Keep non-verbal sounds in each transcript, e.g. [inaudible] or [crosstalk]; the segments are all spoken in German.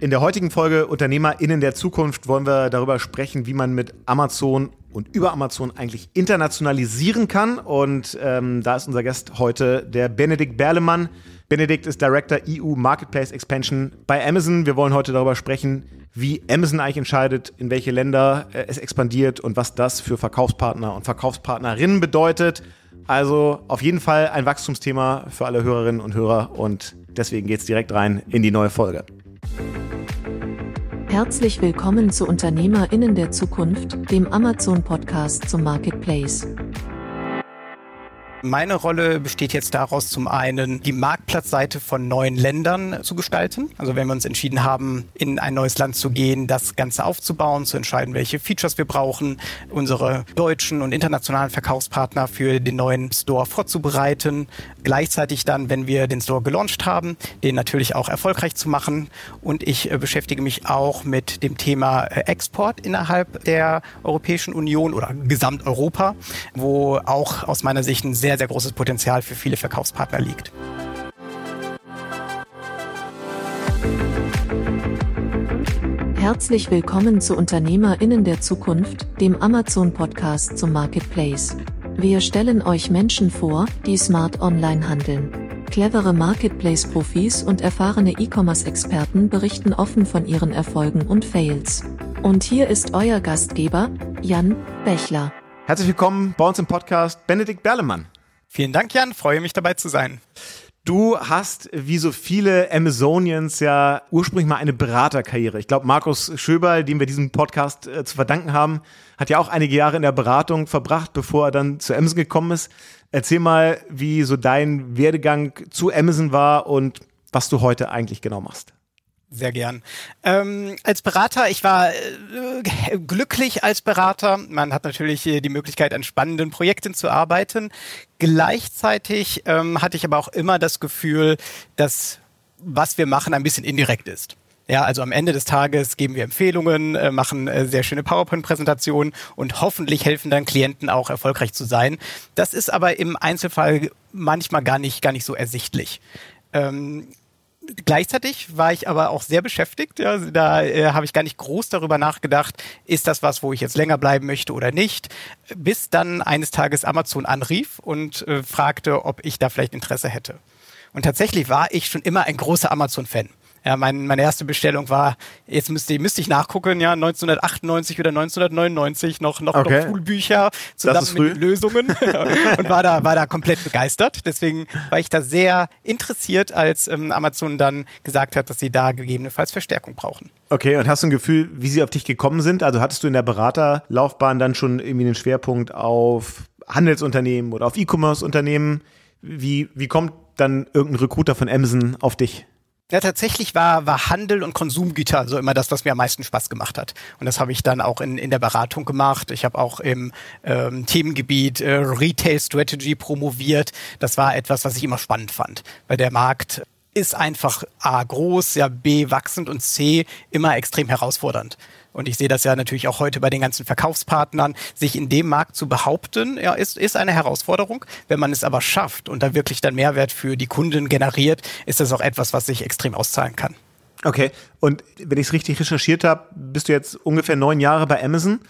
In der heutigen Folge UnternehmerInnen der Zukunft wollen wir darüber sprechen, wie man mit Amazon und über Amazon eigentlich internationalisieren kann. Und ähm, da ist unser Gast heute der Benedikt Berlemann. Benedikt ist Director EU Marketplace Expansion bei Amazon. Wir wollen heute darüber sprechen, wie Amazon eigentlich entscheidet, in welche Länder äh, es expandiert und was das für Verkaufspartner und Verkaufspartnerinnen bedeutet. Also auf jeden Fall ein Wachstumsthema für alle Hörerinnen und Hörer und deswegen geht's direkt rein in die neue Folge. Herzlich willkommen zu Unternehmerinnen der Zukunft, dem Amazon-Podcast zum Marketplace. Meine Rolle besteht jetzt daraus, zum einen die Marktplatzseite von neuen Ländern zu gestalten. Also wenn wir uns entschieden haben, in ein neues Land zu gehen, das Ganze aufzubauen, zu entscheiden, welche Features wir brauchen, unsere deutschen und internationalen Verkaufspartner für den neuen Store vorzubereiten. Gleichzeitig dann, wenn wir den Store gelauncht haben, den natürlich auch erfolgreich zu machen. Und ich äh, beschäftige mich auch mit dem Thema äh, Export innerhalb der Europäischen Union oder Gesamteuropa, wo auch aus meiner Sicht ein sehr sehr, sehr großes Potenzial für viele Verkaufspartner liegt. Herzlich willkommen zu Unternehmerinnen der Zukunft, dem Amazon-Podcast zum Marketplace. Wir stellen euch Menschen vor, die smart online handeln. Clevere Marketplace-Profis und erfahrene E-Commerce-Experten berichten offen von ihren Erfolgen und Fails. Und hier ist euer Gastgeber, Jan Bechler. Herzlich willkommen bei uns im Podcast Benedikt Berlemann. Vielen Dank, Jan. Freue mich dabei zu sein. Du hast, wie so viele Amazonians, ja ursprünglich mal eine Beraterkarriere. Ich glaube, Markus Schöberl, dem wir diesen Podcast äh, zu verdanken haben, hat ja auch einige Jahre in der Beratung verbracht, bevor er dann zu Amazon gekommen ist. Erzähl mal, wie so dein Werdegang zu Amazon war und was du heute eigentlich genau machst. Sehr gern. Ähm, als Berater, ich war äh, [laughs] glücklich als Berater. Man hat natürlich äh, die Möglichkeit, an spannenden Projekten zu arbeiten. Gleichzeitig ähm, hatte ich aber auch immer das Gefühl, dass was wir machen ein bisschen indirekt ist. Ja, also am Ende des Tages geben wir Empfehlungen, äh, machen äh, sehr schöne PowerPoint-Präsentationen und hoffentlich helfen dann Klienten auch erfolgreich zu sein. Das ist aber im Einzelfall manchmal gar nicht, gar nicht so ersichtlich. Ähm, gleichzeitig war ich aber auch sehr beschäftigt. Ja, da äh, habe ich gar nicht groß darüber nachgedacht, ist das was, wo ich jetzt länger bleiben möchte oder nicht. Bis dann eines Tages Amazon anrief und äh, fragte, ob ich da vielleicht Interesse hätte. Und tatsächlich war ich schon immer ein großer Amazon-Fan. Ja, mein, meine erste Bestellung war, jetzt müsste, müsste ich nachgucken, ja, 1998 oder 1999 noch, noch, okay. noch Schulbücher zusammen mit Lösungen [laughs] und war da, war da komplett begeistert. Deswegen war ich da sehr interessiert, als ähm, Amazon dann gesagt hat, dass sie da gegebenenfalls Verstärkung brauchen. Okay, und hast du ein Gefühl, wie sie auf dich gekommen sind? Also hattest du in der Beraterlaufbahn dann schon irgendwie einen Schwerpunkt auf Handelsunternehmen oder auf E-Commerce-Unternehmen? Wie, wie kommt dann irgendein Recruiter von Amazon auf dich? Ja, tatsächlich war, war Handel und Konsumgüter so immer das, was mir am meisten Spaß gemacht hat. Und das habe ich dann auch in, in der Beratung gemacht. Ich habe auch im ähm, Themengebiet äh, Retail Strategy promoviert. Das war etwas, was ich immer spannend fand, weil der Markt ist einfach A groß, ja B wachsend und C immer extrem herausfordernd. Und ich sehe das ja natürlich auch heute bei den ganzen Verkaufspartnern, sich in dem Markt zu behaupten, ja, ist, ist eine Herausforderung. Wenn man es aber schafft und da wirklich dann Mehrwert für die Kunden generiert, ist das auch etwas, was sich extrem auszahlen kann. Okay, und wenn ich es richtig recherchiert habe, bist du jetzt ungefähr neun Jahre bei Amazon.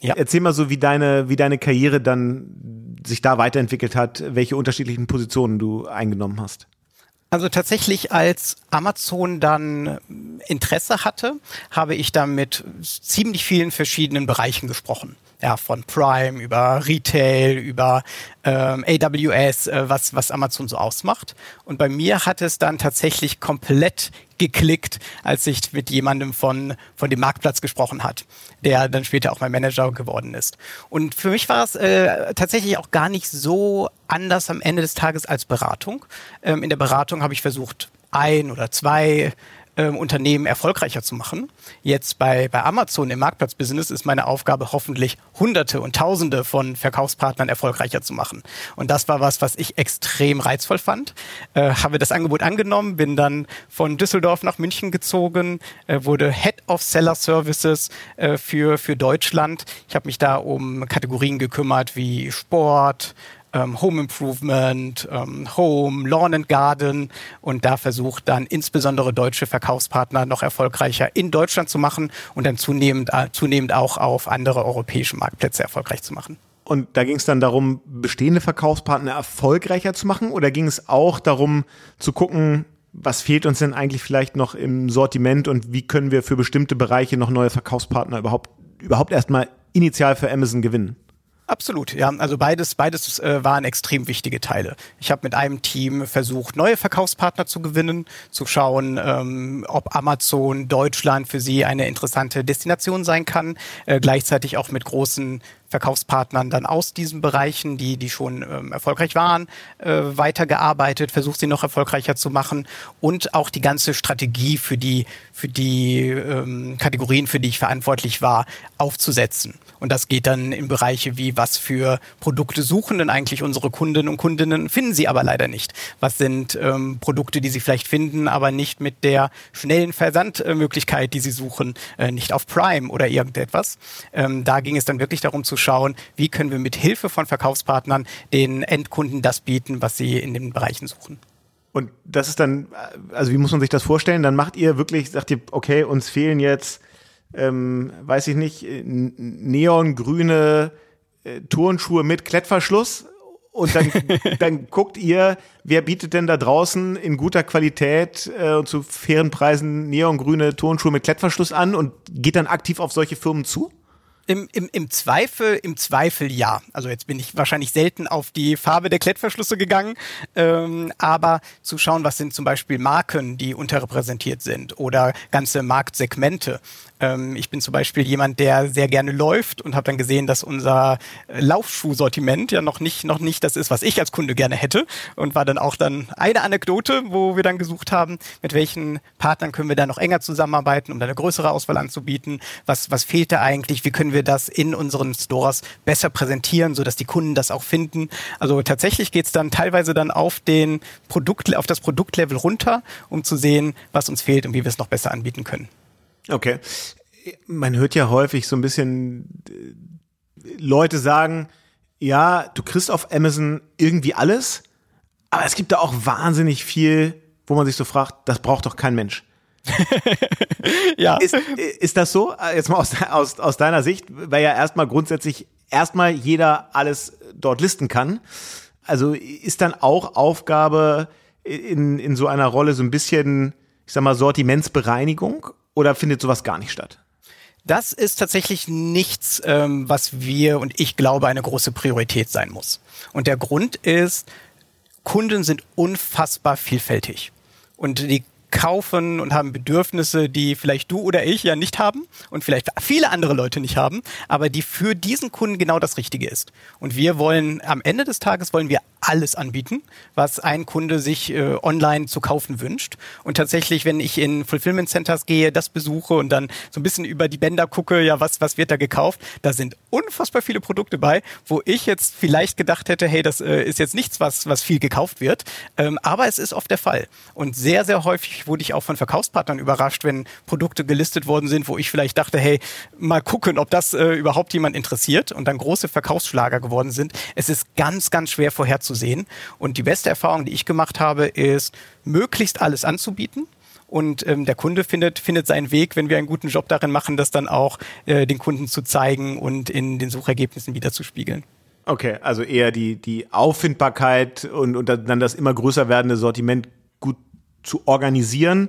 Ja. Erzähl mal so, wie deine, wie deine Karriere dann sich da weiterentwickelt hat, welche unterschiedlichen Positionen du eingenommen hast. Also tatsächlich, als Amazon dann Interesse hatte, habe ich da mit ziemlich vielen verschiedenen Bereichen gesprochen ja, von Prime über Retail, über ähm, AWS, äh, was, was Amazon so ausmacht. Und bei mir hat es dann tatsächlich komplett geklickt, als ich mit jemandem von, von dem Marktplatz gesprochen hat, der dann später auch mein Manager geworden ist. Und für mich war es äh, tatsächlich auch gar nicht so anders am Ende des Tages als Beratung. Ähm, in der Beratung habe ich versucht, ein oder zwei ähm, Unternehmen erfolgreicher zu machen. Jetzt bei, bei Amazon im Marktplatzbusiness ist meine Aufgabe hoffentlich Hunderte und Tausende von Verkaufspartnern erfolgreicher zu machen. Und das war was, was ich extrem reizvoll fand. Äh, habe das Angebot angenommen, bin dann von Düsseldorf nach München gezogen, äh, wurde Head of Seller Services äh, für, für Deutschland. Ich habe mich da um Kategorien gekümmert wie Sport, ähm, Home Improvement, ähm, Home, Lawn and Garden und da versucht dann insbesondere deutsche Verkaufspartner noch erfolgreicher in Deutschland zu machen und dann zunehmend, äh, zunehmend auch auf andere europäische Marktplätze erfolgreich zu machen. Und da ging es dann darum, bestehende Verkaufspartner erfolgreicher zu machen oder ging es auch darum zu gucken, was fehlt uns denn eigentlich vielleicht noch im Sortiment und wie können wir für bestimmte Bereiche noch neue Verkaufspartner überhaupt, überhaupt erstmal initial für Amazon gewinnen? Absolut, ja. Also beides, beides äh, waren extrem wichtige Teile. Ich habe mit einem Team versucht, neue Verkaufspartner zu gewinnen, zu schauen, ähm, ob Amazon Deutschland für sie eine interessante Destination sein kann, äh, gleichzeitig auch mit großen Verkaufspartnern dann aus diesen Bereichen, die, die schon ähm, erfolgreich waren, äh, weitergearbeitet, versucht sie noch erfolgreicher zu machen und auch die ganze Strategie für die, für die ähm, Kategorien, für die ich verantwortlich war, aufzusetzen. Und das geht dann in Bereiche wie, was für Produkte suchen denn eigentlich unsere Kundinnen und Kundinnen, finden sie aber leider nicht. Was sind ähm, Produkte, die sie vielleicht finden, aber nicht mit der schnellen Versandmöglichkeit, die sie suchen, äh, nicht auf Prime oder irgendetwas. Ähm, da ging es dann wirklich darum zu schauen, wie können wir mit Hilfe von Verkaufspartnern den Endkunden das bieten, was sie in den Bereichen suchen. Und das ist dann, also wie muss man sich das vorstellen? Dann macht ihr wirklich, sagt ihr, okay, uns fehlen jetzt, ähm, weiß ich nicht, neongrüne äh, Turnschuhe mit Klettverschluss. Und dann, [laughs] dann guckt ihr, wer bietet denn da draußen in guter Qualität äh, und zu fairen Preisen neongrüne Turnschuhe mit Klettverschluss an und geht dann aktiv auf solche Firmen zu? Im, im, Im Zweifel, im Zweifel ja. Also jetzt bin ich wahrscheinlich selten auf die Farbe der Klettverschlüsse gegangen, ähm, aber zu schauen, was sind zum Beispiel Marken, die unterrepräsentiert sind oder ganze Marktsegmente. Ähm, ich bin zum Beispiel jemand, der sehr gerne läuft und habe dann gesehen, dass unser Laufschuhsortiment ja noch nicht, noch nicht das ist, was ich als Kunde gerne hätte. Und war dann auch dann eine Anekdote, wo wir dann gesucht haben, mit welchen Partnern können wir da noch enger zusammenarbeiten, um da eine größere Auswahl anzubieten. Was, was fehlt da eigentlich? Wie können wir das in unseren Stores besser präsentieren, sodass die Kunden das auch finden? Also tatsächlich geht's dann teilweise dann auf den Produkt, auf das Produktlevel runter, um zu sehen, was uns fehlt und wie wir es noch besser anbieten können. Okay. Man hört ja häufig so ein bisschen äh, Leute sagen, ja, du kriegst auf Amazon irgendwie alles, aber es gibt da auch wahnsinnig viel, wo man sich so fragt, das braucht doch kein Mensch. [laughs] ja. Ist, ist das so? Jetzt mal aus, [laughs] aus, aus deiner Sicht, weil ja erstmal grundsätzlich erstmal jeder alles dort listen kann. Also ist dann auch Aufgabe in, in so einer Rolle so ein bisschen, ich sag mal, Sortimentsbereinigung oder findet sowas gar nicht statt? Das ist tatsächlich nichts, ähm, was wir und ich glaube eine große Priorität sein muss. Und der Grund ist, Kunden sind unfassbar vielfältig. Und die kaufen und haben Bedürfnisse, die vielleicht du oder ich ja nicht haben und vielleicht viele andere Leute nicht haben, aber die für diesen Kunden genau das Richtige ist. Und wir wollen am Ende des Tages wollen wir alles anbieten, was ein Kunde sich äh, online zu kaufen wünscht. Und tatsächlich, wenn ich in Fulfillment Centers gehe, das besuche und dann so ein bisschen über die Bänder gucke, ja, was, was wird da gekauft, da sind unfassbar viele Produkte bei, wo ich jetzt vielleicht gedacht hätte, hey, das äh, ist jetzt nichts, was, was viel gekauft wird. Ähm, aber es ist oft der Fall. Und sehr, sehr häufig wurde ich auch von Verkaufspartnern überrascht, wenn Produkte gelistet worden sind, wo ich vielleicht dachte, hey, mal gucken, ob das äh, überhaupt jemand interessiert und dann große Verkaufsschlager geworden sind. Es ist ganz, ganz schwer vorherzusagen zu sehen. Und die beste Erfahrung, die ich gemacht habe, ist, möglichst alles anzubieten. Und ähm, der Kunde findet, findet seinen Weg, wenn wir einen guten Job darin machen, das dann auch äh, den Kunden zu zeigen und in den Suchergebnissen wieder zu spiegeln. Okay, also eher die, die Auffindbarkeit und, und dann das immer größer werdende Sortiment zu organisieren,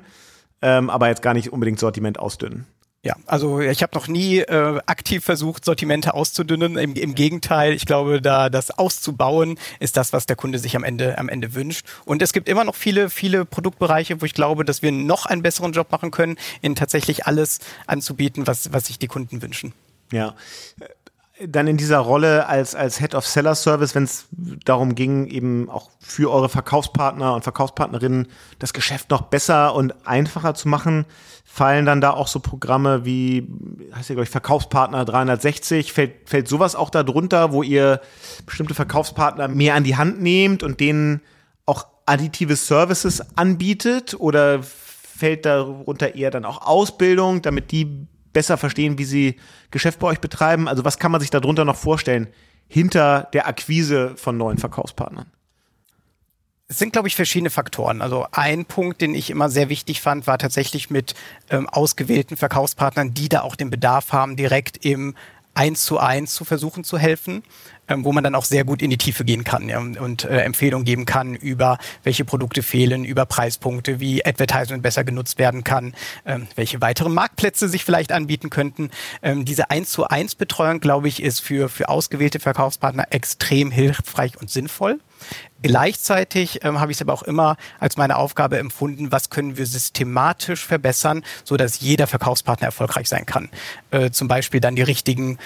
ähm, aber jetzt gar nicht unbedingt Sortiment ausdünnen. Ja, also ich habe noch nie äh, aktiv versucht, Sortimente auszudünnen. Im, Im Gegenteil, ich glaube, da das auszubauen ist das, was der Kunde sich am Ende am Ende wünscht. Und es gibt immer noch viele viele Produktbereiche, wo ich glaube, dass wir noch einen besseren Job machen können, in tatsächlich alles anzubieten, was was sich die Kunden wünschen. Ja, dann in dieser Rolle als, als Head of Seller Service, wenn es darum ging, eben auch für eure Verkaufspartner und Verkaufspartnerinnen das Geschäft noch besser und einfacher zu machen, fallen dann da auch so Programme wie, heißt ja, glaube ich, Verkaufspartner 360, fällt, fällt sowas auch da drunter, wo ihr bestimmte Verkaufspartner mehr an die Hand nehmt und denen auch additive Services anbietet? Oder fällt darunter eher dann auch Ausbildung, damit die besser verstehen, wie sie Geschäft bei euch betreiben? Also was kann man sich darunter noch vorstellen hinter der Akquise von neuen Verkaufspartnern? Es sind, glaube ich, verschiedene Faktoren. Also ein Punkt, den ich immer sehr wichtig fand, war tatsächlich mit ähm, ausgewählten Verkaufspartnern, die da auch den Bedarf haben, direkt im eins zu eins zu versuchen zu helfen, ähm, wo man dann auch sehr gut in die Tiefe gehen kann ja, und äh, Empfehlungen geben kann über welche Produkte fehlen, über Preispunkte, wie Advertisement besser genutzt werden kann, ähm, welche weiteren Marktplätze sich vielleicht anbieten könnten. Ähm, diese eins zu eins Betreuung, glaube ich, ist für, für ausgewählte Verkaufspartner extrem hilfreich und sinnvoll. Gleichzeitig ähm, habe ich es aber auch immer als meine Aufgabe empfunden, was können wir systematisch verbessern, so dass jeder Verkaufspartner erfolgreich sein kann. Äh, zum Beispiel dann die richtigen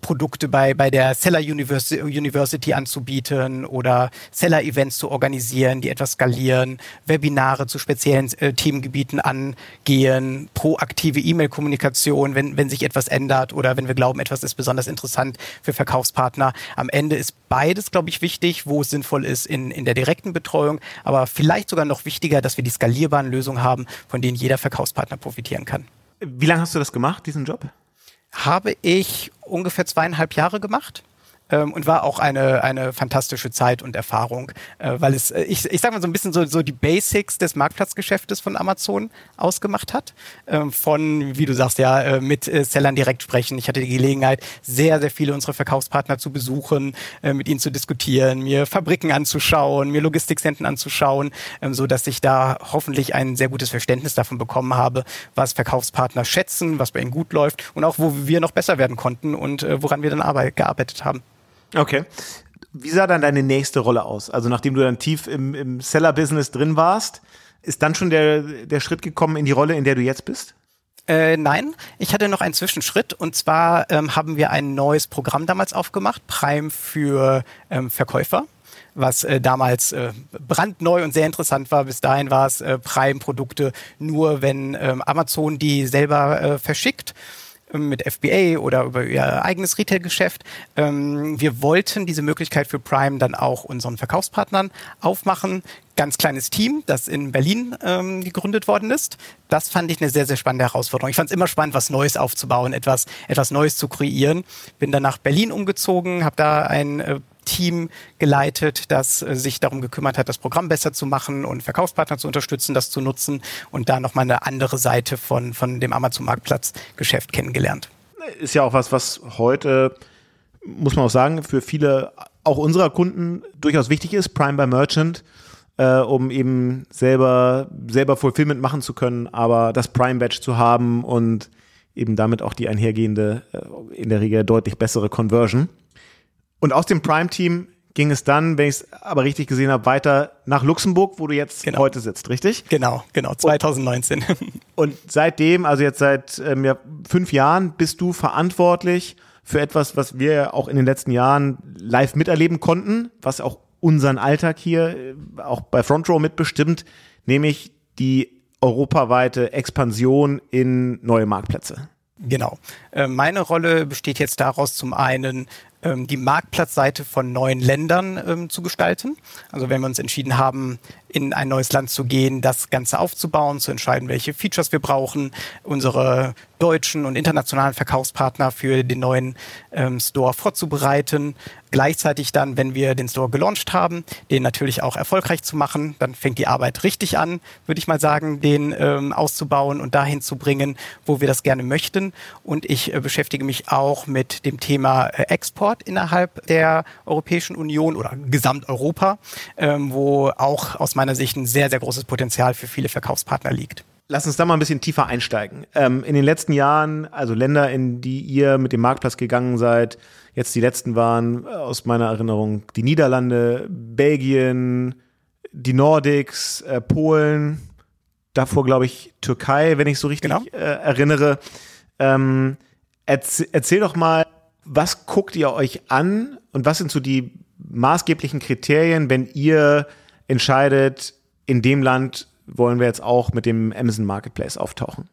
Produkte bei, bei der Seller University, University anzubieten oder Seller-Events zu organisieren, die etwas skalieren, Webinare zu speziellen äh, Themengebieten angehen, proaktive E-Mail-Kommunikation, wenn, wenn sich etwas ändert oder wenn wir glauben, etwas ist besonders interessant für Verkaufspartner. Am Ende ist beides, glaube ich, wichtig, wo es sinnvoll ist in, in der direkten Betreuung, aber vielleicht sogar noch wichtiger, dass wir die skalierbaren Lösungen haben, von denen jeder Verkaufspartner profitieren kann. Wie lange hast du das gemacht, diesen Job? Habe ich ungefähr zweieinhalb Jahre gemacht ähm, und war auch eine, eine fantastische Zeit und Erfahrung, äh, weil es, äh, ich, ich sag mal so ein bisschen so, so die Basics des Marktplatzgeschäftes von Amazon ausgemacht hat. Ähm, von, wie du sagst, ja, äh, mit äh, Sellern direkt sprechen. Ich hatte die Gelegenheit, sehr, sehr viele unserer Verkaufspartner zu besuchen, äh, mit ihnen zu diskutieren, mir Fabriken anzuschauen, mir Logistikzentren anzuschauen, ähm, so dass ich da hoffentlich ein sehr gutes Verständnis davon bekommen habe, was Verkaufspartner schätzen, was bei ihnen gut läuft und auch wo wir noch besser werden konnten und äh, woran wir dann arbeit, gearbeitet haben. Okay. Wie sah dann deine nächste Rolle aus? Also nachdem du dann tief im, im Seller-Business drin warst, ist dann schon der, der Schritt gekommen in die Rolle, in der du jetzt bist? Äh, nein, ich hatte noch einen Zwischenschritt und zwar ähm, haben wir ein neues Programm damals aufgemacht, Prime für ähm, Verkäufer was äh, damals äh, brandneu und sehr interessant war. Bis dahin war es äh, Prime-Produkte nur, wenn ähm, Amazon die selber äh, verschickt mit FBA oder über ihr eigenes Retail-Geschäft. Ähm, wir wollten diese Möglichkeit für Prime dann auch unseren Verkaufspartnern aufmachen. Ganz kleines Team, das in Berlin ähm, gegründet worden ist. Das fand ich eine sehr, sehr spannende Herausforderung. Ich fand es immer spannend, was Neues aufzubauen, etwas, etwas Neues zu kreieren. Bin dann nach Berlin umgezogen, habe da ein äh, Team geleitet, das äh, sich darum gekümmert hat, das Programm besser zu machen und Verkaufspartner zu unterstützen, das zu nutzen und da nochmal eine andere Seite von, von dem Amazon-Marktplatz-Geschäft kennengelernt. Ist ja auch was, was heute, muss man auch sagen, für viele, auch unserer Kunden durchaus wichtig ist, Prime by Merchant. Äh, um eben selber, selber Fulfillment machen zu können, aber das Prime Badge zu haben und eben damit auch die einhergehende, äh, in der Regel deutlich bessere Conversion. Und aus dem Prime-Team ging es dann, wenn ich es aber richtig gesehen habe, weiter nach Luxemburg, wo du jetzt genau. heute sitzt, richtig? Genau, genau, 2019. [laughs] Und seitdem, also jetzt seit ähm, ja, fünf Jahren, bist du verantwortlich für etwas, was wir auch in den letzten Jahren live miterleben konnten, was auch unseren Alltag hier äh, auch bei Front Row mitbestimmt, nämlich die europaweite Expansion in neue Marktplätze. Genau. Äh, meine Rolle besteht jetzt daraus, zum einen ähm, die Marktplatzseite von neuen Ländern ähm, zu gestalten. Also wenn wir uns entschieden haben, in ein neues Land zu gehen, das Ganze aufzubauen, zu entscheiden, welche Features wir brauchen, unsere deutschen und internationalen Verkaufspartner für den neuen ähm, Store vorzubereiten. Gleichzeitig dann, wenn wir den Store gelauncht haben, den natürlich auch erfolgreich zu machen. Dann fängt die Arbeit richtig an, würde ich mal sagen, den ähm, auszubauen und dahin zu bringen, wo wir das gerne möchten. Und ich äh, beschäftige mich auch mit dem Thema äh, Export innerhalb der Europäischen Union oder Gesamteuropa, ähm, wo auch aus meiner meiner Sicht ein sehr, sehr großes Potenzial für viele Verkaufspartner liegt. Lass uns da mal ein bisschen tiefer einsteigen. Ähm, in den letzten Jahren, also Länder, in die ihr mit dem Marktplatz gegangen seid, jetzt die letzten waren aus meiner Erinnerung die Niederlande, Belgien, die Nordics, äh, Polen, davor glaube ich Türkei, wenn ich so richtig genau. äh, erinnere. Ähm, erzähl, erzähl doch mal, was guckt ihr euch an und was sind so die maßgeblichen Kriterien, wenn ihr entscheidet, in dem Land wollen wir jetzt auch mit dem Amazon Marketplace auftauchen?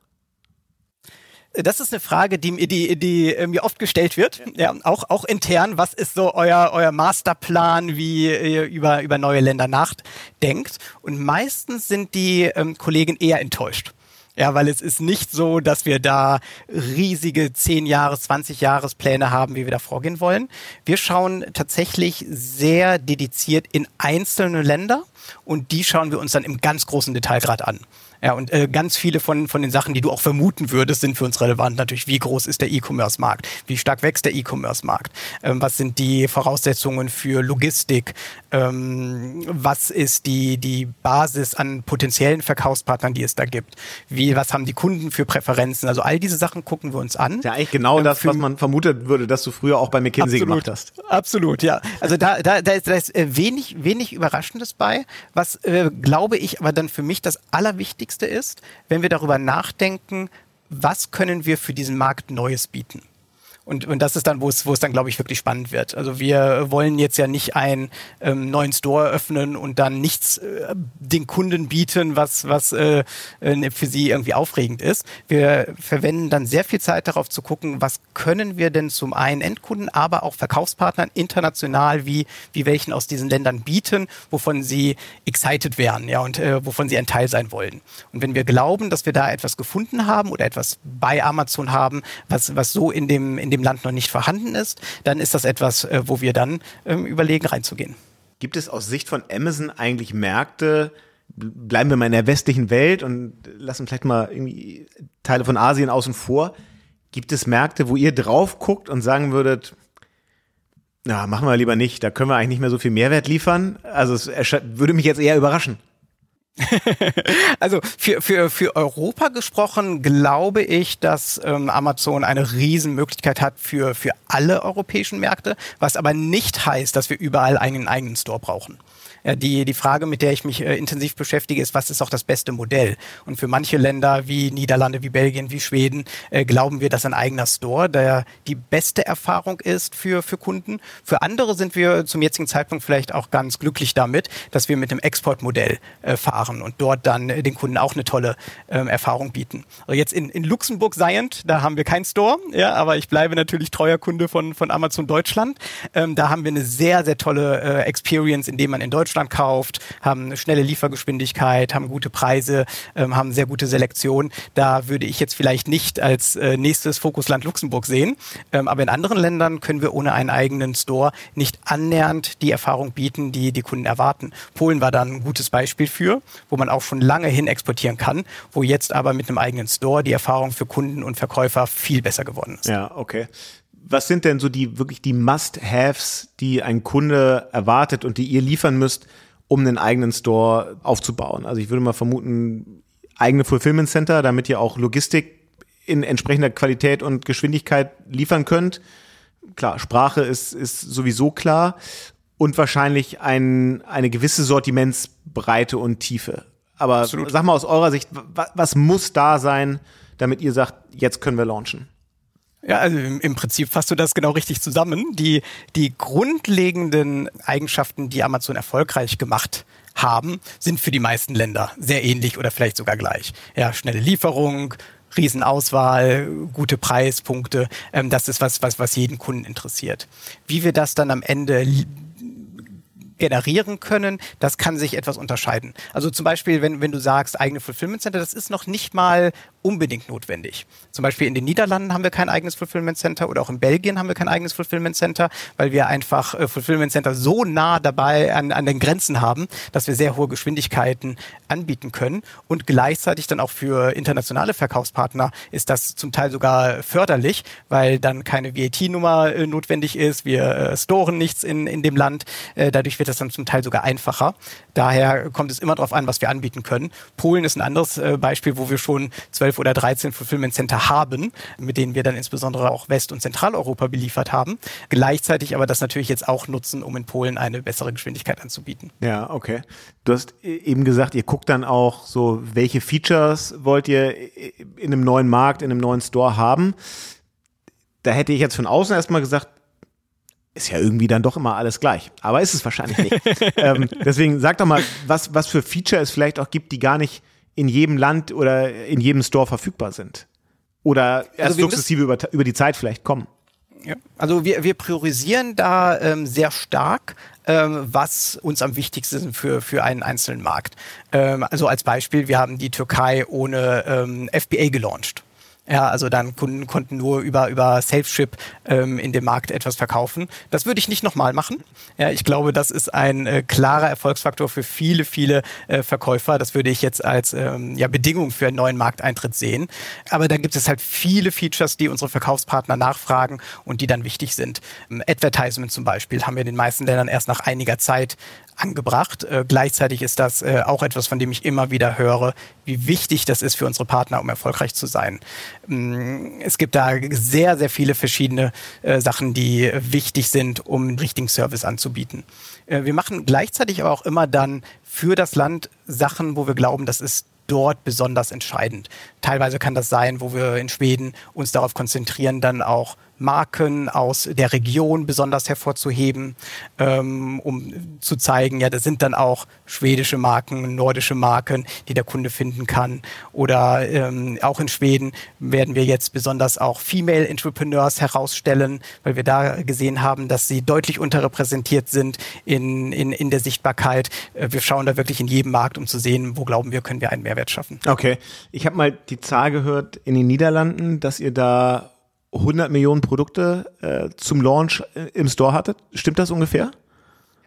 Das ist eine Frage, die, die, die äh, mir oft gestellt wird, ja, auch, auch intern. Was ist so euer, euer Masterplan, wie ihr über, über neue Länder nachdenkt? Und meistens sind die ähm, Kollegen eher enttäuscht. Ja, weil es ist nicht so, dass wir da riesige 10 Jahres, 20 Jahres Pläne haben, wie wir da vorgehen wollen. Wir schauen tatsächlich sehr dediziert in einzelne Länder und die schauen wir uns dann im ganz großen Detailgrad an. Ja, und äh, ganz viele von, von den Sachen, die du auch vermuten würdest, sind für uns relevant. Natürlich, wie groß ist der E-Commerce-Markt? Wie stark wächst der E-Commerce-Markt? Ähm, was sind die Voraussetzungen für Logistik? Ähm, was ist die, die Basis an potenziellen Verkaufspartnern, die es da gibt? Wie, was haben die Kunden für Präferenzen? Also all diese Sachen gucken wir uns an. Ja, eigentlich genau ähm, das, was man vermutet würde, dass du früher auch bei McKinsey absolut, gemacht hast. Absolut, ja. Also da, da, da ist, da ist äh, wenig, wenig Überraschendes bei. Was, äh, glaube ich, aber dann für mich das Allerwichtigste Wichtigste ist, wenn wir darüber nachdenken, was können wir für diesen Markt Neues bieten. Und, und das ist dann, wo es, wo es dann, glaube ich, wirklich spannend wird. Also wir wollen jetzt ja nicht einen ähm, neuen Store öffnen und dann nichts äh, den Kunden bieten, was, was äh, äh, für sie irgendwie aufregend ist. Wir verwenden dann sehr viel Zeit darauf zu gucken, was können wir denn zum einen Endkunden, aber auch Verkaufspartnern international, wie, wie welchen aus diesen Ländern bieten, wovon sie excited wären, ja, und äh, wovon sie ein Teil sein wollen. Und wenn wir glauben, dass wir da etwas gefunden haben oder etwas bei Amazon haben, was, was so in dem, in dem Land noch nicht vorhanden ist, dann ist das etwas, äh, wo wir dann ähm, überlegen, reinzugehen. Gibt es aus Sicht von Amazon eigentlich Märkte, bleiben wir mal in der westlichen Welt und lassen vielleicht mal irgendwie Teile von Asien außen vor. Gibt es Märkte, wo ihr drauf guckt und sagen würdet, na, machen wir lieber nicht, da können wir eigentlich nicht mehr so viel Mehrwert liefern? Also es würde mich jetzt eher überraschen. [laughs] also für, für, für Europa gesprochen glaube ich, dass ähm, Amazon eine Riesenmöglichkeit hat für, für alle europäischen Märkte, was aber nicht heißt, dass wir überall einen eigenen Store brauchen. Ja, die, die Frage, mit der ich mich äh, intensiv beschäftige, ist, was ist auch das beste Modell? Und für manche Länder wie Niederlande, wie Belgien, wie Schweden äh, glauben wir, dass ein eigener Store der die beste Erfahrung ist für, für Kunden. Für andere sind wir zum jetzigen Zeitpunkt vielleicht auch ganz glücklich damit, dass wir mit einem Exportmodell äh, fahren und dort dann äh, den Kunden auch eine tolle ähm, Erfahrung bieten. Also jetzt in, in Luxemburg Scient, da haben wir keinen Store, ja, aber ich bleibe natürlich treuer Kunde von, von Amazon Deutschland. Ähm, da haben wir eine sehr, sehr tolle äh, Experience, indem man in Deutschland Deutschland kauft, haben eine schnelle Liefergeschwindigkeit, haben gute Preise, ähm, haben sehr gute Selektion. Da würde ich jetzt vielleicht nicht als äh, nächstes Fokusland Luxemburg sehen. Ähm, aber in anderen Ländern können wir ohne einen eigenen Store nicht annähernd die Erfahrung bieten, die die Kunden erwarten. Polen war dann ein gutes Beispiel für, wo man auch schon lange hin exportieren kann, wo jetzt aber mit einem eigenen Store die Erfahrung für Kunden und Verkäufer viel besser geworden ist. Ja, okay was sind denn so die wirklich die Must-Haves, die ein Kunde erwartet und die ihr liefern müsst, um einen eigenen Store aufzubauen? Also ich würde mal vermuten, eigene Fulfillment Center, damit ihr auch Logistik in entsprechender Qualität und Geschwindigkeit liefern könnt. Klar, Sprache ist, ist sowieso klar und wahrscheinlich ein, eine gewisse Sortimentsbreite und Tiefe. Aber Absolut. sag mal aus eurer Sicht, was, was muss da sein, damit ihr sagt, jetzt können wir launchen? Ja, also im, Prinzip fasst du das genau richtig zusammen. Die, die grundlegenden Eigenschaften, die Amazon erfolgreich gemacht haben, sind für die meisten Länder sehr ähnlich oder vielleicht sogar gleich. Ja, schnelle Lieferung, Riesenauswahl, gute Preispunkte, ähm, das ist was, was, was jeden Kunden interessiert. Wie wir das dann am Ende generieren können, das kann sich etwas unterscheiden. Also zum Beispiel, wenn, wenn du sagst, eigene Fulfillment Center, das ist noch nicht mal unbedingt notwendig. Zum Beispiel in den Niederlanden haben wir kein eigenes Fulfillment Center oder auch in Belgien haben wir kein eigenes Fulfillment Center, weil wir einfach äh, Fulfillment Center so nah dabei an, an den Grenzen haben, dass wir sehr hohe Geschwindigkeiten anbieten können. Und gleichzeitig dann auch für internationale Verkaufspartner ist das zum Teil sogar förderlich, weil dann keine VAT-Nummer äh, notwendig ist. Wir äh, storen nichts in, in dem Land. Dadurch wird das dann zum Teil sogar einfacher. Daher kommt es immer darauf an, was wir anbieten können. Polen ist ein anderes Beispiel, wo wir schon zwölf 12 oder 13 Fulfillment Center haben, mit denen wir dann insbesondere auch West- und Zentraleuropa beliefert haben. Gleichzeitig aber das natürlich jetzt auch nutzen, um in Polen eine bessere Geschwindigkeit anzubieten. Ja, okay. Du hast e-, eben gesagt, ihr guckt dann auch so, welche Features wollt ihr in einem neuen Markt, in einem neuen Store haben. Da hätte ich jetzt von außen erstmal gesagt, ist ja irgendwie dann doch immer alles gleich. Aber ist es wahrscheinlich nicht. [laughs] ähm, deswegen sag doch mal, was, was für Feature es vielleicht auch gibt, die gar nicht in jedem Land oder in jedem Store verfügbar sind. Oder erst also sukzessive über, über die Zeit vielleicht kommen. Ja, also wir, wir priorisieren da ähm, sehr stark, ähm, was uns am wichtigsten ist für, für einen einzelnen Markt. Ähm, also als Beispiel, wir haben die Türkei ohne ähm, FBA gelauncht. Ja, also dann Kunden konnten nur über, über Self-Ship ähm, in dem Markt etwas verkaufen. Das würde ich nicht nochmal machen. Ja, ich glaube, das ist ein äh, klarer Erfolgsfaktor für viele, viele äh, Verkäufer. Das würde ich jetzt als ähm, ja, Bedingung für einen neuen Markteintritt sehen. Aber da gibt es halt viele Features, die unsere Verkaufspartner nachfragen und die dann wichtig sind. Ähm, Advertisement zum Beispiel haben wir in den meisten Ländern erst nach einiger Zeit angebracht. Äh, gleichzeitig ist das äh, auch etwas, von dem ich immer wieder höre, wie wichtig das ist für unsere Partner, um erfolgreich zu sein. Ähm, es gibt da sehr, sehr viele verschiedene äh, Sachen, die wichtig sind, um einen richtigen Service anzubieten. Äh, wir machen gleichzeitig aber auch immer dann für das Land Sachen, wo wir glauben, das ist dort besonders entscheidend. Teilweise kann das sein, wo wir in Schweden uns darauf konzentrieren, dann auch Marken aus der Region besonders hervorzuheben, ähm, um zu zeigen, ja, das sind dann auch schwedische Marken, nordische Marken, die der Kunde finden kann. Oder ähm, auch in Schweden werden wir jetzt besonders auch Female Entrepreneurs herausstellen, weil wir da gesehen haben, dass sie deutlich unterrepräsentiert sind in, in, in der Sichtbarkeit. Äh, wir schauen da wirklich in jedem Markt, um zu sehen, wo glauben wir, können wir einen Mehrwert schaffen. Okay. Ich habe mal die Zahl gehört in den Niederlanden, dass ihr da 100 Millionen Produkte äh, zum Launch äh, im Store hattet. Stimmt das ungefähr?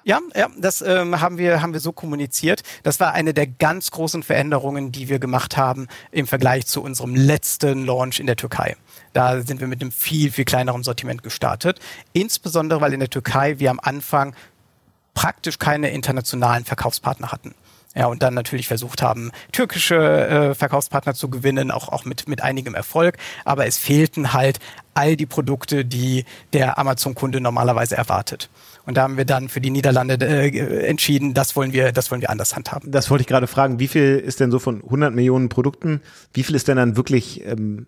Ja, ja, das ähm, haben wir haben wir so kommuniziert. Das war eine der ganz großen Veränderungen, die wir gemacht haben im Vergleich zu unserem letzten Launch in der Türkei. Da sind wir mit einem viel viel kleineren Sortiment gestartet, insbesondere weil in der Türkei wir am Anfang praktisch keine internationalen Verkaufspartner hatten. Ja, und dann natürlich versucht haben, türkische äh, Verkaufspartner zu gewinnen, auch, auch mit, mit einigem Erfolg. Aber es fehlten halt all die Produkte, die der Amazon-Kunde normalerweise erwartet. Und da haben wir dann für die Niederlande äh, entschieden, das wollen wir, das wollen wir anders handhaben. Das wollte ich gerade fragen. Wie viel ist denn so von 100 Millionen Produkten? Wie viel ist denn dann wirklich ähm,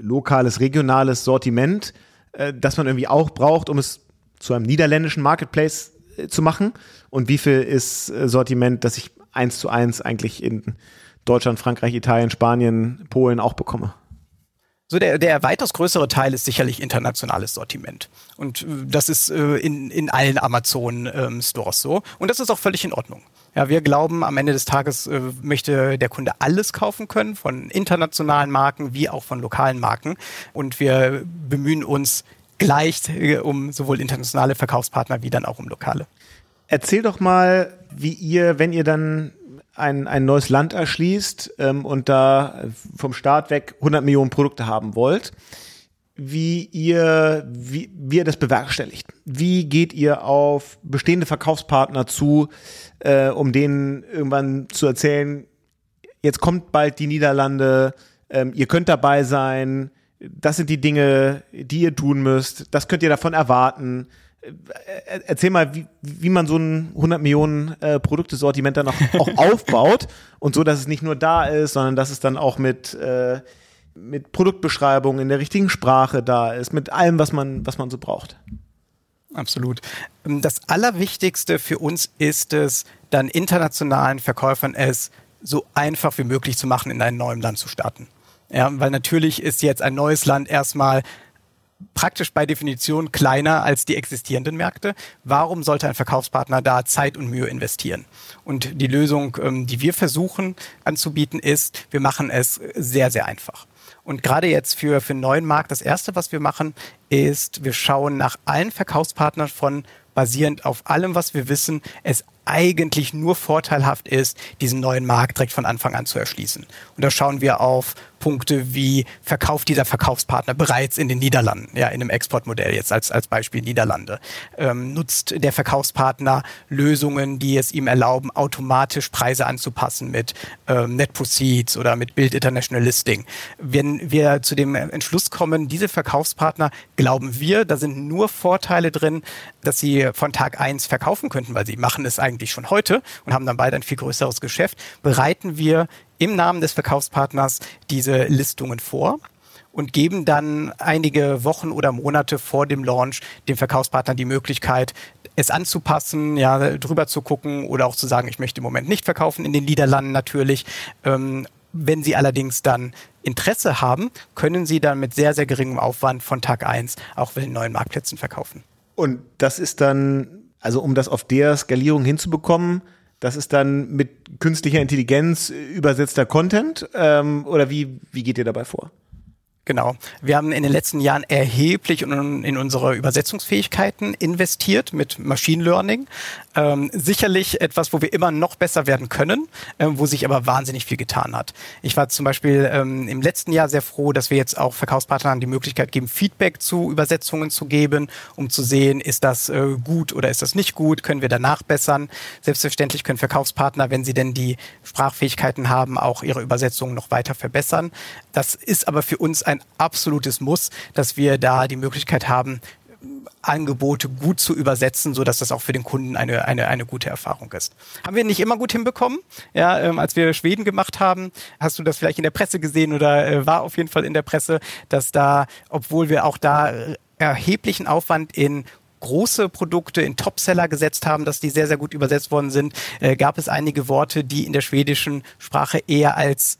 lokales, regionales Sortiment, äh, das man irgendwie auch braucht, um es zu einem niederländischen Marketplace zu machen? Und wie viel ist äh, Sortiment, das ich eins zu eins eigentlich in Deutschland, Frankreich, Italien, Spanien, Polen auch bekomme? So der, der weitaus größere Teil ist sicherlich internationales Sortiment. Und äh, das ist äh, in, in allen Amazon-Stores ähm, so. Und das ist auch völlig in Ordnung. Ja, wir glauben, am Ende des Tages äh, möchte der Kunde alles kaufen können, von internationalen Marken wie auch von lokalen Marken. Und wir bemühen uns gleich äh, um sowohl internationale Verkaufspartner wie dann auch um lokale. Erzähl doch mal, wie ihr, wenn ihr dann ein, ein neues Land erschließt ähm, und da vom Start weg 100 Millionen Produkte haben wollt, wie ihr, wie, wie ihr das bewerkstelligt. Wie geht ihr auf bestehende Verkaufspartner zu, äh, um denen irgendwann zu erzählen, jetzt kommt bald die Niederlande, ähm, ihr könnt dabei sein, das sind die Dinge, die ihr tun müsst, das könnt ihr davon erwarten. Äh, erzähl mal, wie, wie man so ein 100 Millionen äh, Produktesortiment dann auch, [laughs] auch aufbaut und so, dass es nicht nur da ist, sondern dass es dann auch mit, äh, mit Produktbeschreibung in der richtigen Sprache da ist, mit allem, was man, was man so braucht. Absolut. Das Allerwichtigste für uns ist es, dann internationalen Verkäufern es so einfach wie möglich zu machen, in einem neuen Land zu starten. Ja, weil natürlich ist jetzt ein neues Land erstmal praktisch bei Definition kleiner als die existierenden Märkte. Warum sollte ein Verkaufspartner da Zeit und Mühe investieren? Und die Lösung, ähm, die wir versuchen anzubieten, ist, wir machen es sehr, sehr einfach. Und gerade jetzt für, für einen neuen Markt, das erste, was wir machen, ist, wir schauen nach allen Verkaufspartnern von basierend auf allem, was wir wissen, es eigentlich nur vorteilhaft ist, diesen neuen Markt direkt von Anfang an zu erschließen. Und da schauen wir auf Punkte wie verkauft dieser Verkaufspartner bereits in den Niederlanden, ja, in einem Exportmodell jetzt als, als Beispiel Niederlande. Ähm, nutzt der Verkaufspartner Lösungen, die es ihm erlauben, automatisch Preise anzupassen mit ähm, Net Proceeds oder mit Build International Listing. Wenn wir zu dem Entschluss kommen, diese Verkaufspartner glauben wir, da sind nur Vorteile drin, dass sie von Tag eins verkaufen könnten, weil sie machen es eigentlich schon heute und haben dann bald ein viel größeres Geschäft, bereiten wir im Namen des Verkaufspartners diese Listungen vor und geben dann einige Wochen oder Monate vor dem Launch dem Verkaufspartner die Möglichkeit, es anzupassen, ja, drüber zu gucken oder auch zu sagen, ich möchte im Moment nicht verkaufen in den Niederlanden natürlich. Ähm, Wenn Sie allerdings dann Interesse haben, können Sie dann mit sehr, sehr geringem Aufwand von Tag eins auch mit den neuen Marktplätzen verkaufen. Und das ist dann, also um das auf der Skalierung hinzubekommen, das ist dann mit künstlicher Intelligenz übersetzter Content ähm, oder wie, wie geht ihr dabei vor? Genau. Wir haben in den letzten Jahren erheblich in, unsere Übersetzungsfähigkeiten investiert mit Machine Learning. Ähm, sicherlich etwas, wo wir immer noch besser werden können, ähm, wo sich aber wahnsinnig viel getan hat. Ich war zum Beispiel ähm, im letzten Jahr sehr froh, dass wir jetzt auch Verkaufspartnern die Möglichkeit geben, Feedback zu Übersetzungen zu geben, um zu sehen, ist das äh, gut oder ist das nicht gut, können wir danach bessern. Selbstverständlich können Verkaufspartner, wenn sie denn die Sprachfähigkeiten haben, auch ihre Übersetzungen noch weiter verbessern. Das ist aber für uns ein absolutes Muss, dass wir da die Möglichkeit haben, Angebote gut zu übersetzen, so dass das auch für den Kunden eine, eine, eine gute Erfahrung ist. Haben wir nicht immer gut hinbekommen. Ja, ähm, als wir Schweden gemacht haben, hast du das vielleicht in der Presse gesehen oder äh, war auf jeden Fall in der Presse, dass da, obwohl wir auch da erheblichen Aufwand in große Produkte in Topseller gesetzt haben, dass die sehr, sehr gut übersetzt worden sind, äh, gab es einige Worte, die in der schwedischen Sprache eher als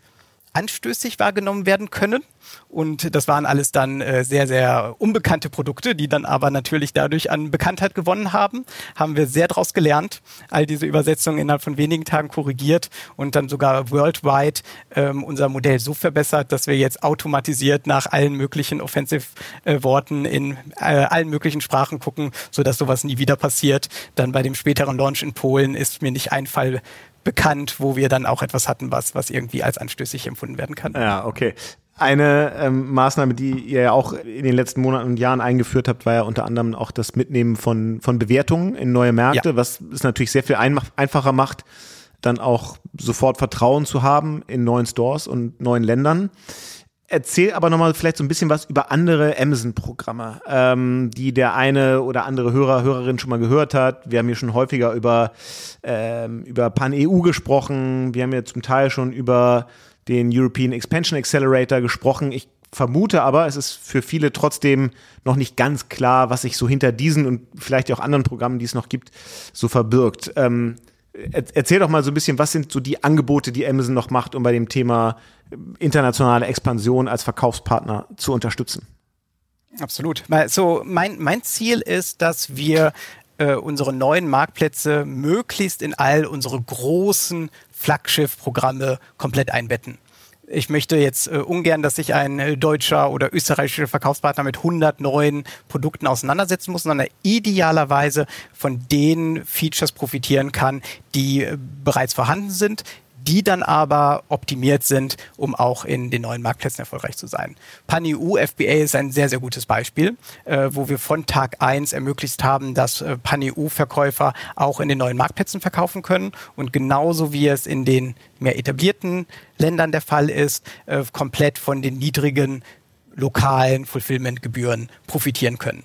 anstößig wahrgenommen werden können. Und das waren alles dann äh, sehr, sehr unbekannte Produkte, die dann aber natürlich dadurch an Bekanntheit gewonnen haben. Haben wir sehr daraus gelernt, all diese Übersetzungen innerhalb von wenigen Tagen korrigiert und dann sogar worldwide ähm, unser Modell so verbessert, dass wir jetzt automatisiert nach allen möglichen Offensive-Worten äh, in äh, allen möglichen Sprachen gucken, sodass sowas nie wieder passiert. Dann bei dem späteren Launch in Polen ist mir nicht ein Fall bekannt, wo wir dann auch etwas hatten, was, was irgendwie als anstößig empfunden werden kann. Ja, okay. Eine ähm, Maßnahme, die ihr ja auch in den letzten Monaten und Jahren eingeführt habt, war ja unter anderem auch das Mitnehmen von, von Bewertungen in neue Märkte, ja. was es natürlich sehr viel einfacher macht, dann auch sofort Vertrauen zu haben in neuen Stores und neuen Ländern. Erzähl aber nochmal vielleicht so ein bisschen was über andere Amazon-Programme, ähm, die der eine oder andere Hörer, Hörerin schon mal gehört hat. Wir haben hier schon häufiger über, ähm, über Pan-EU gesprochen. Wir haben ja zum Teil schon über den European Expansion Accelerator gesprochen. Ich vermute aber, es ist für viele trotzdem noch nicht ganz klar, was sich so hinter diesen und vielleicht auch anderen Programmen, die es noch gibt, so verbirgt. Ähm, erzähl doch mal so ein bisschen, was sind so die Angebote, die Amazon noch macht, um bei dem Thema internationale Expansion als Verkaufspartner zu unterstützen? Absolut. So, mein, mein Ziel ist, dass wir äh, unsere neuen Marktplätze möglichst in all unsere großen Flaggschiff-Programme komplett einbetten. Ich möchte jetzt äh, ungern, dass sich ein äh, deutscher oder österreichischer Verkaufspartner mit 100 neuen Produkten auseinandersetzen muss, sondern idealerweise von den Features profitieren kann, die äh, bereits vorhanden sind, die dann aber optimiert sind, um auch in den neuen Marktplätzen erfolgreich zu sein. PanEU FBA ist ein sehr, sehr gutes Beispiel, äh, wo wir von Tag eins ermöglicht haben, dass äh, PanEU-Verkäufer auch in den neuen Marktplätzen verkaufen können und genauso wie es in den mehr etablierten Ländern der Fall ist, äh, komplett von den niedrigen lokalen Fulfillment-Gebühren profitieren können.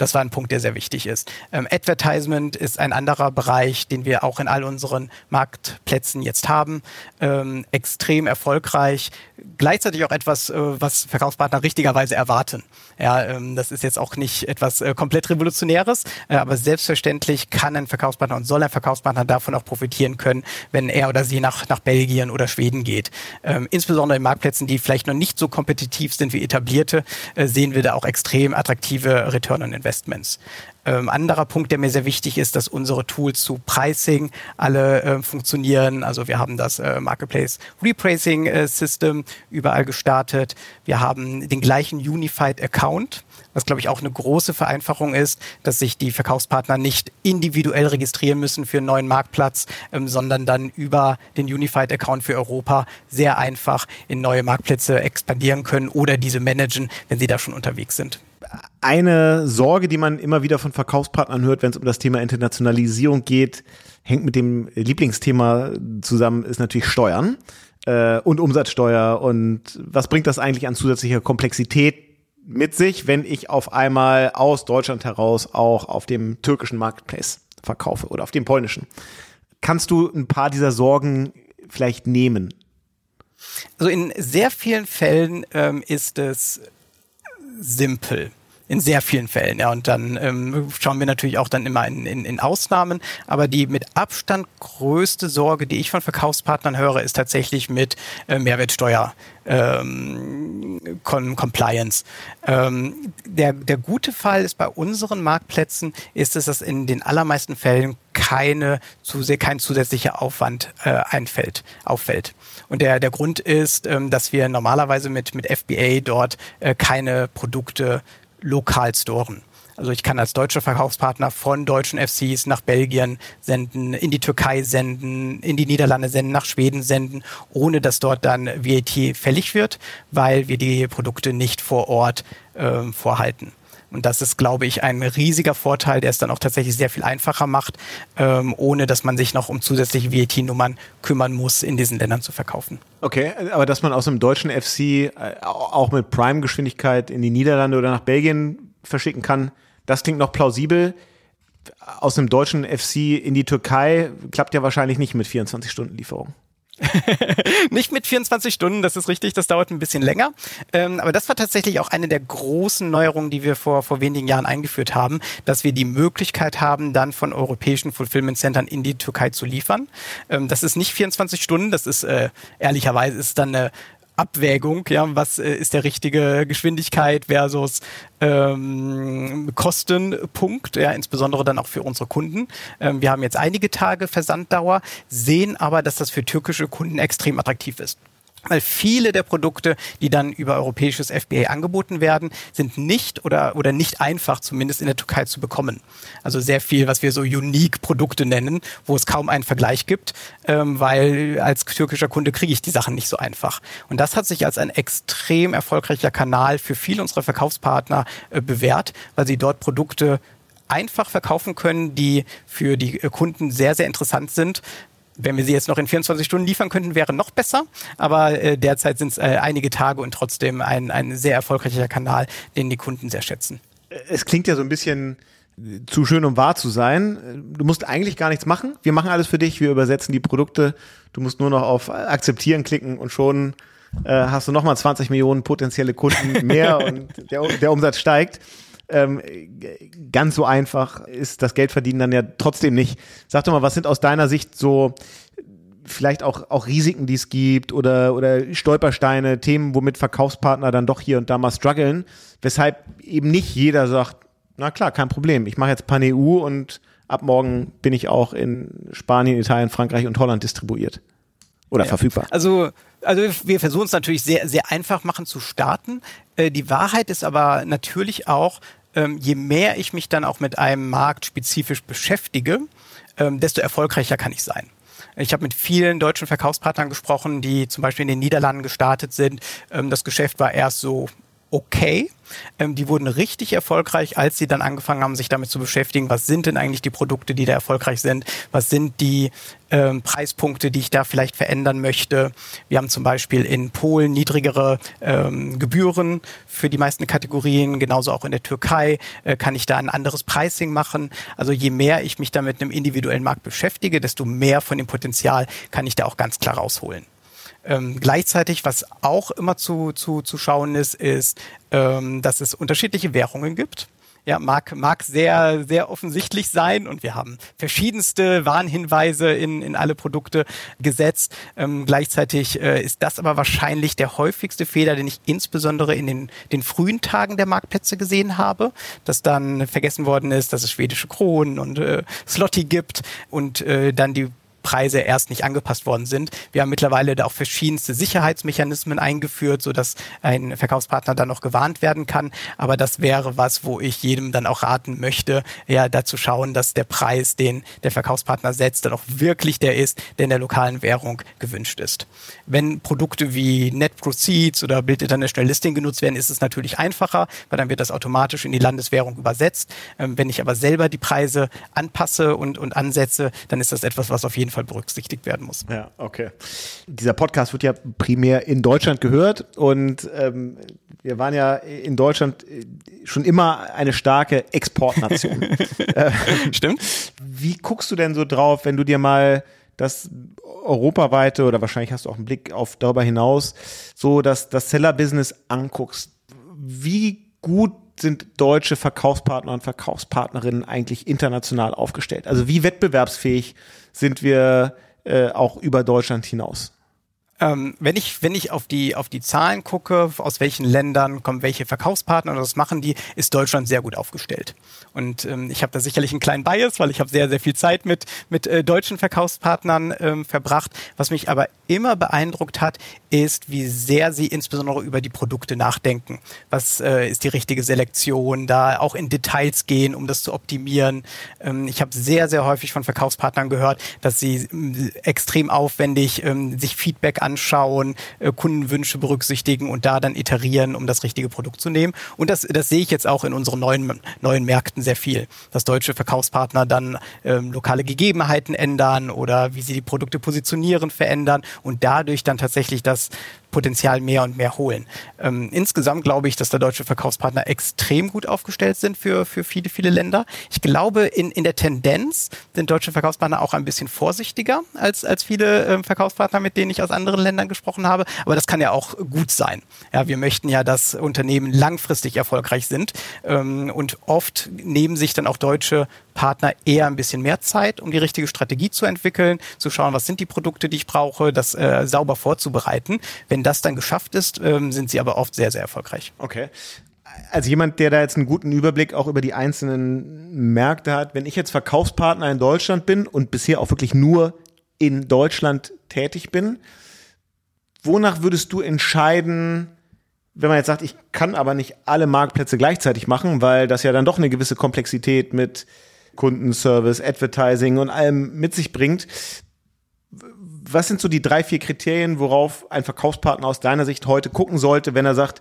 Das war ein Punkt, der sehr wichtig ist. Ähm, Advertisement ist ein anderer Bereich, den wir auch in all unseren Marktplätzen jetzt haben. Ähm, extrem erfolgreich. Gleichzeitig auch etwas, äh, was Verkaufspartner richtigerweise erwarten. Ja, ähm, das ist jetzt auch nicht etwas äh, komplett Revolutionäres, äh, aber selbstverständlich kann ein Verkaufspartner und soll ein Verkaufspartner davon auch profitieren können, wenn er oder sie nach, nach Belgien oder Schweden geht. Ähm, insbesondere in Marktplätzen, die vielleicht noch nicht so kompetitiv sind wie etablierte, äh, sehen wir da auch extrem attraktive Return on Investment. Investments. Ähm, anderer Punkt, der mir sehr wichtig ist, dass unsere Tools zu Pricing alle äh, funktionieren. Also wir haben das äh, Marketplace Repricing äh, System überall gestartet. Wir haben den gleichen Unified Account, was glaube ich auch eine große Vereinfachung ist, dass sich die Verkaufspartner nicht individuell registrieren müssen für einen neuen Marktplatz, ähm, sondern dann über den Unified Account für Europa sehr einfach in neue Marktplätze expandieren können oder diese managen, wenn sie da schon unterwegs sind eine Sorge, die man immer wieder von Verkaufspartnern hört, wenn es um das Thema Internationalisierung geht, hängt mit dem Lieblingsthema zusammen, ist natürlich Steuern äh, und Umsatzsteuer. Und was bringt das eigentlich an zusätzlicher Komplexität mit sich, wenn ich auf einmal aus Deutschland heraus auch auf dem türkischen Marketplace verkaufe oder auf dem polnischen? Kannst du ein paar dieser Sorgen vielleicht nehmen? Also in sehr vielen Fällen ähm, ist es simpel. In sehr vielen Fällen. Ja, und dann ähm, schauen wir natürlich auch dann immer in, in, in Ausnahmen. Aber die mit Abstand größte Sorge, die ich von Verkaufspartnern höre, ist tatsächlich mit äh, Mehrwertsteuer. Ähm, Compliance. Ähm, der, der gute Fall ist bei unseren Marktplätzen, ist es, dass in den allermeisten Fällen keine, kein zusätzlicher Aufwand äh, einfällt, auffällt. Und der, der Grund ist, ähm, dass wir normalerweise mit, mit FBA dort äh, keine Produkte lokal storen. Also ich kann als deutscher Verkaufspartner von deutschen FCs nach Belgien senden, in die Türkei senden, in die Niederlande senden, nach Schweden senden, ohne dass dort dann VAT fällig wird, weil wir die Produkte nicht vor Ort äh, vorhalten. Und das ist, glaube ich, ein riesiger Vorteil, der es dann auch tatsächlich sehr viel einfacher macht, ähm, ohne dass man sich noch um zusätzliche VAT-Nummern kümmern muss, in diesen Ländern zu verkaufen. Okay, aber dass man aus dem deutschen FC äh, auch mit Prime-Geschwindigkeit in die Niederlande oder nach Belgien verschicken kann, das klingt noch plausibel. Aus dem deutschen FC in die Türkei klappt ja wahrscheinlich nicht mit 24 Stunden Lieferung. [laughs] nicht mit 24 Stunden, das ist richtig, das dauert ein bisschen länger. Ähm, aber das war tatsächlich auch eine der großen Neuerungen, die wir vor, vor wenigen Jahren eingeführt haben, dass wir die Möglichkeit haben, dann von europäischen Fulfillment Centern in die Türkei zu liefern. Ähm, das ist nicht 24 Stunden, das ist äh, ehrlicherweise ist dann eine Abwägung, ja, was äh, ist der richtige Geschwindigkeit versus ähm, Kostenpunkt, ja, insbesondere dann auch für unsere Kunden. Ähm, wir haben jetzt einige Tage Versanddauer, sehen aber, dass das für türkische Kunden extrem attraktiv ist weil viele der Produkte, die dann über europäisches FBA angeboten werden, sind nicht oder, oder nicht einfach zumindest in der Türkei zu bekommen. Also sehr viel, was wir so Unique-Produkte nennen, wo es kaum einen Vergleich gibt, ähm, weil als türkischer Kunde kriege ich die Sachen nicht so einfach. Und das hat sich als ein extrem erfolgreicher Kanal für viele unserer Verkaufspartner äh, bewährt, weil sie dort Produkte einfach verkaufen können, die für die äh, Kunden sehr, sehr interessant sind, wenn wir sie jetzt noch in 24 Stunden liefern könnten, wäre noch besser. Aber äh, derzeit sind es äh, einige Tage und trotzdem ein, ein sehr erfolgreicher Kanal, den die Kunden sehr schätzen. Es klingt ja so ein bisschen zu schön, um wahr zu sein. Du musst eigentlich gar nichts machen. Wir machen alles für dich. Wir übersetzen die Produkte. Du musst nur noch auf Akzeptieren klicken und schon äh, hast du nochmal 20 Millionen potenzielle Kunden mehr [laughs] und der, der Umsatz steigt ähm, ganz so einfach ist das Geldverdienen dann ja trotzdem nicht. Sag doch mal, was sind aus deiner Sicht so vielleicht auch, auch Risiken, die es gibt oder, oder Stolpersteine, Themen, womit Verkaufspartner dann doch hier und da mal strugglen, weshalb eben nicht jeder sagt, na klar, kein Problem, ich mache jetzt Pan-EU und ab morgen bin ich auch in Spanien, Italien, Frankreich und Holland distribuiert oder ja. verfügbar. Also also wir versuchen es natürlich sehr, sehr einfach machen zu starten. Äh, die Wahrheit ist aber natürlich auch, ähm, je mehr ich mich dann auch mit einem Markt spezifisch beschäftige, ähm, desto erfolgreicher kann ich sein. Ich habe mit vielen deutschen Verkaufspartnern gesprochen, die zum Beispiel in den Niederlanden gestartet sind. Ähm, das Geschäft war erst so okay. Ähm, die wurden richtig erfolgreich, als sie dann angefangen haben, sich damit zu beschäftigen, was sind denn eigentlich die Produkte, die da erfolgreich sind, was sind die ähm, Preispunkte, die ich da vielleicht verändern möchte. Wir haben zum Beispiel in Polen niedrigere ähm, Gebühren für die meisten Kategorien, genauso auch in der Türkei äh, kann ich da ein anderes Pricing machen. Also je mehr ich mich da mit einem individuellen Markt beschäftige, desto mehr von dem Potenzial kann ich da auch ganz klar rausholen. Ähm, gleichzeitig, was auch immer zu, zu, zu schauen ist, ist, ähm, dass es unterschiedliche Währungen gibt. Ja, mag, mag sehr, sehr offensichtlich sein und wir haben verschiedenste Warnhinweise in, in alle Produkte gesetzt. Ähm, gleichzeitig äh, ist das aber wahrscheinlich der häufigste Fehler, den ich insbesondere in den, den frühen Tagen der Marktplätze gesehen habe, dass dann vergessen worden ist, dass es schwedische Kronen und äh, Slotty gibt und äh, dann die Preise erst nicht angepasst worden sind. Wir haben mittlerweile da auch verschiedenste Sicherheitsmechanismen eingeführt, so dass ein Verkaufspartner dann noch gewarnt werden kann. Aber das wäre was, wo ich jedem dann auch raten möchte, ja, dazu schauen, dass der Preis, den der Verkaufspartner setzt, dann auch wirklich der ist, der in der lokalen Währung gewünscht ist. Wenn Produkte wie Net Proceeds oder Bild International Listing genutzt werden, ist es natürlich einfacher, weil dann wird das automatisch in die Landeswährung übersetzt. Ähm, wenn ich aber selber die Preise anpasse und, und ansetze, dann ist das etwas, was auf jeden jeden Fall berücksichtigt werden muss. Ja, okay. Dieser Podcast wird ja primär in Deutschland gehört und ähm, wir waren ja in Deutschland äh, schon immer eine starke Exportnation. [laughs] äh, Stimmt. Wie guckst du denn so drauf, wenn du dir mal das europaweite oder wahrscheinlich hast du auch einen Blick auf darüber hinaus so dass das Seller-Business anguckst? Wie gut sind deutsche Verkaufspartner und Verkaufspartnerinnen eigentlich international aufgestellt? Also wie wettbewerbsfähig sind wir äh, auch über Deutschland hinaus? Ähm, wenn ich, wenn ich auf die, auf die Zahlen gucke, aus welchen Ländern kommen welche Verkaufspartner oder was machen die, ist Deutschland sehr gut aufgestellt. Und ähm, ich habe da sicherlich einen kleinen Bias, weil ich habe sehr, sehr viel Zeit mit, mit äh, deutschen Verkaufspartnern ähm, verbracht. Was mich aber immer beeindruckt hat, ist, wie sehr sie insbesondere über die Produkte nachdenken. Was äh, ist die richtige Selektion, da auch in Details gehen, um das zu optimieren. Ähm, ich habe sehr, sehr häufig von Verkaufspartnern gehört, dass sie äh, extrem aufwendig ähm, sich Feedback an anschauen, äh, Kundenwünsche berücksichtigen und da dann iterieren, um das richtige Produkt zu nehmen. Und das, das sehe ich jetzt auch in unseren neuen, neuen Märkten sehr viel, dass deutsche Verkaufspartner dann ähm, lokale Gegebenheiten ändern oder wie sie die Produkte positionieren, verändern und dadurch dann tatsächlich das Potenzial mehr und mehr holen. Ähm, insgesamt glaube ich, dass da deutsche Verkaufspartner extrem gut aufgestellt sind für, für viele, viele Länder. Ich glaube, in, in der Tendenz sind deutsche Verkaufspartner auch ein bisschen vorsichtiger als, als viele ähm, Verkaufspartner, mit denen ich aus anderen Ländern gesprochen habe. Aber das kann ja auch gut sein. Ja, wir möchten ja, dass Unternehmen langfristig erfolgreich sind. Ähm, und oft nehmen sich dann auch deutsche Partner eher ein bisschen mehr Zeit, um die richtige Strategie zu entwickeln, zu schauen, was sind die Produkte, die ich brauche, das äh, sauber vorzubereiten. Wenn das dann geschafft ist, ähm, sind sie aber oft sehr, sehr erfolgreich. Okay. Als jemand, der da jetzt einen guten Überblick auch über die einzelnen Märkte hat, wenn ich jetzt Verkaufspartner in Deutschland bin und bisher auch wirklich nur in Deutschland tätig bin, wonach würdest du entscheiden, wenn man jetzt sagt, ich kann aber nicht alle Marktplätze gleichzeitig machen, weil das ja dann doch eine gewisse Komplexität mit Kundenservice, Advertising und allem mit sich bringt. Was sind so die drei, vier Kriterien, worauf ein Verkaufspartner aus deiner Sicht heute gucken sollte, wenn er sagt,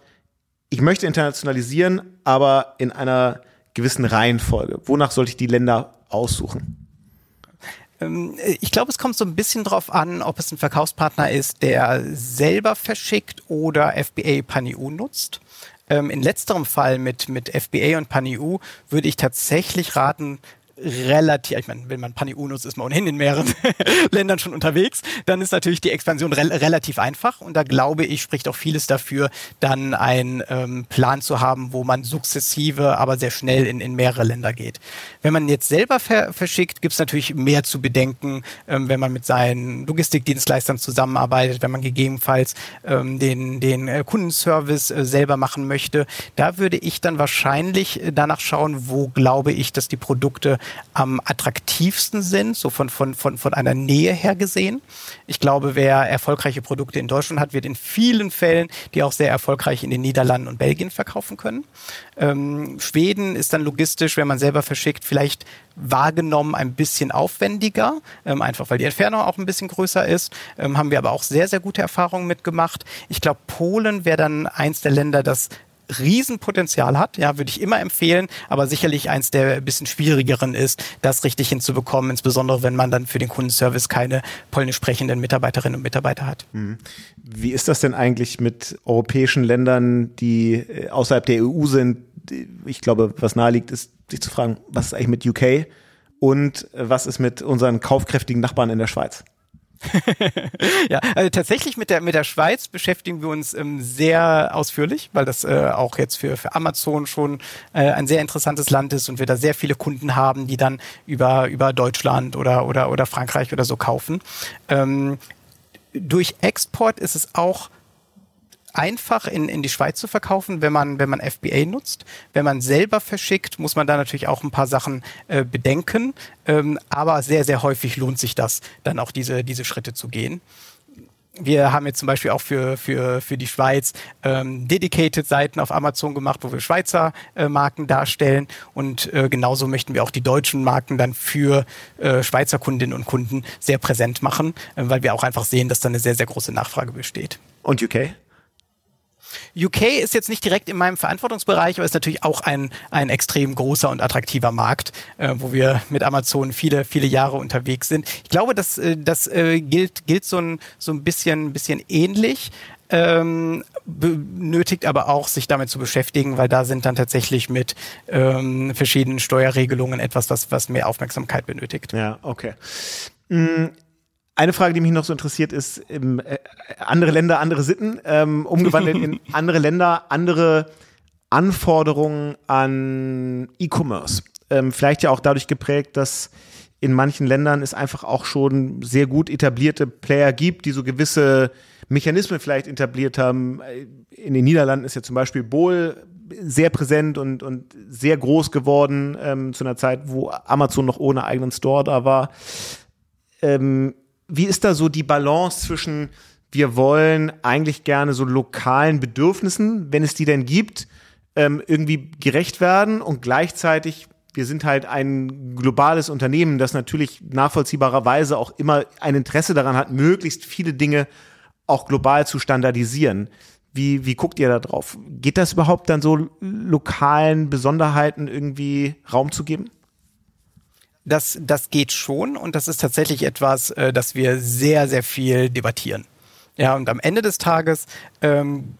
ich möchte internationalisieren, aber in einer gewissen Reihenfolge? Wonach sollte ich die Länder aussuchen? Ähm, ich glaube, es kommt so ein bisschen drauf an, ob es ein Verkaufspartner ist, der selber verschickt oder FBA PanEU nutzt. Ähm, in letzterem Fall mit, mit FBA und PanEU würde ich tatsächlich raten, relativ, ich meine, wenn man Paniunus ist man ohnehin in mehreren [laughs] Ländern schon unterwegs, dann ist natürlich die Expansion re relativ einfach und da glaube ich, spricht auch vieles dafür, dann einen ähm, Plan zu haben, wo man sukzessive, aber sehr schnell in, in mehrere Länder geht. Wenn man jetzt selber ver verschickt, gibt es natürlich mehr zu bedenken, ähm, wenn man mit seinen Logistikdienstleistern zusammenarbeitet, wenn man gegebenenfalls ähm, den, den äh, Kundenservice äh, selber machen möchte. Da würde ich dann wahrscheinlich äh, danach schauen, wo glaube ich, dass die Produkte am attraktivsten sind, so von, von, von, von einer Nähe her gesehen. Ich glaube, wer erfolgreiche Produkte in Deutschland hat, wird in vielen Fällen die auch sehr erfolgreich in den Niederlanden und Belgien verkaufen können. Ähm, Schweden ist dann logistisch, wenn man selber verschickt, vielleicht wahrgenommen ein bisschen aufwendiger, ähm, einfach weil die Entfernung auch ein bisschen größer ist. Ähm, haben wir aber auch sehr, sehr gute Erfahrungen mitgemacht. Ich glaube, Polen wäre dann eins der Länder, das Riesenpotenzial hat, ja, würde ich immer empfehlen, aber sicherlich eins der ein bisschen schwierigeren ist, das richtig hinzubekommen, insbesondere wenn man dann für den Kundenservice keine polnisch sprechenden Mitarbeiterinnen und Mitarbeiter hat. Mhm. Wie ist das denn eigentlich mit europäischen Ländern, die äh, außerhalb der EU sind? Ich glaube, was naheliegt, ist, sich zu fragen, was ist eigentlich mit UK und was ist mit unseren kaufkräftigen Nachbarn in der Schweiz? [laughs] ja, also tatsächlich mit der mit der Schweiz beschäftigen wir uns ähm, sehr ausführlich, weil das äh, auch jetzt für für Amazon schon äh, ein sehr interessantes Land ist und wir da sehr viele Kunden haben, die dann über über Deutschland oder oder oder Frankreich oder so kaufen. Ähm, durch Export ist es auch einfach in, in die Schweiz zu verkaufen, wenn man, wenn man FBA nutzt. Wenn man selber verschickt, muss man da natürlich auch ein paar Sachen äh, bedenken. Ähm, aber sehr, sehr häufig lohnt sich das, dann auch diese, diese Schritte zu gehen. Wir haben jetzt zum Beispiel auch für, für, für die Schweiz ähm, dedicated Seiten auf Amazon gemacht, wo wir Schweizer äh, Marken darstellen. Und äh, genauso möchten wir auch die deutschen Marken dann für äh, Schweizer Kundinnen und Kunden sehr präsent machen, äh, weil wir auch einfach sehen, dass da eine sehr, sehr große Nachfrage besteht. Und UK? UK ist jetzt nicht direkt in meinem Verantwortungsbereich, aber ist natürlich auch ein, ein extrem großer und attraktiver Markt, äh, wo wir mit Amazon viele, viele Jahre unterwegs sind. Ich glaube, das, äh, das äh, gilt, gilt so ein, so ein bisschen, bisschen ähnlich. Ähm, benötigt aber auch, sich damit zu beschäftigen, weil da sind dann tatsächlich mit ähm, verschiedenen Steuerregelungen etwas, was, was mehr Aufmerksamkeit benötigt. Ja, okay. Eine Frage, die mich noch so interessiert, ist ähm, äh, andere Länder, andere Sitten, ähm, umgewandelt in [laughs] andere Länder, andere Anforderungen an E-Commerce? Ähm, vielleicht ja auch dadurch geprägt, dass in manchen Ländern es einfach auch schon sehr gut etablierte Player gibt, die so gewisse Mechanismen vielleicht etabliert haben. In den Niederlanden ist ja zum Beispiel Bohl sehr präsent und, und sehr groß geworden ähm, zu einer Zeit, wo Amazon noch ohne eigenen Store da war. Ähm, wie ist da so die Balance zwischen, wir wollen eigentlich gerne so lokalen Bedürfnissen, wenn es die denn gibt, ähm, irgendwie gerecht werden und gleichzeitig wir sind halt ein globales Unternehmen, das natürlich nachvollziehbarerweise auch immer ein Interesse daran hat, möglichst viele Dinge auch global zu standardisieren. Wie, wie guckt ihr da drauf? Geht das überhaupt dann so lokalen Besonderheiten irgendwie Raum zu geben? Das, das geht schon und das ist tatsächlich etwas, äh, das wir sehr, sehr viel debattieren. Ja, und am Ende des Tages ähm,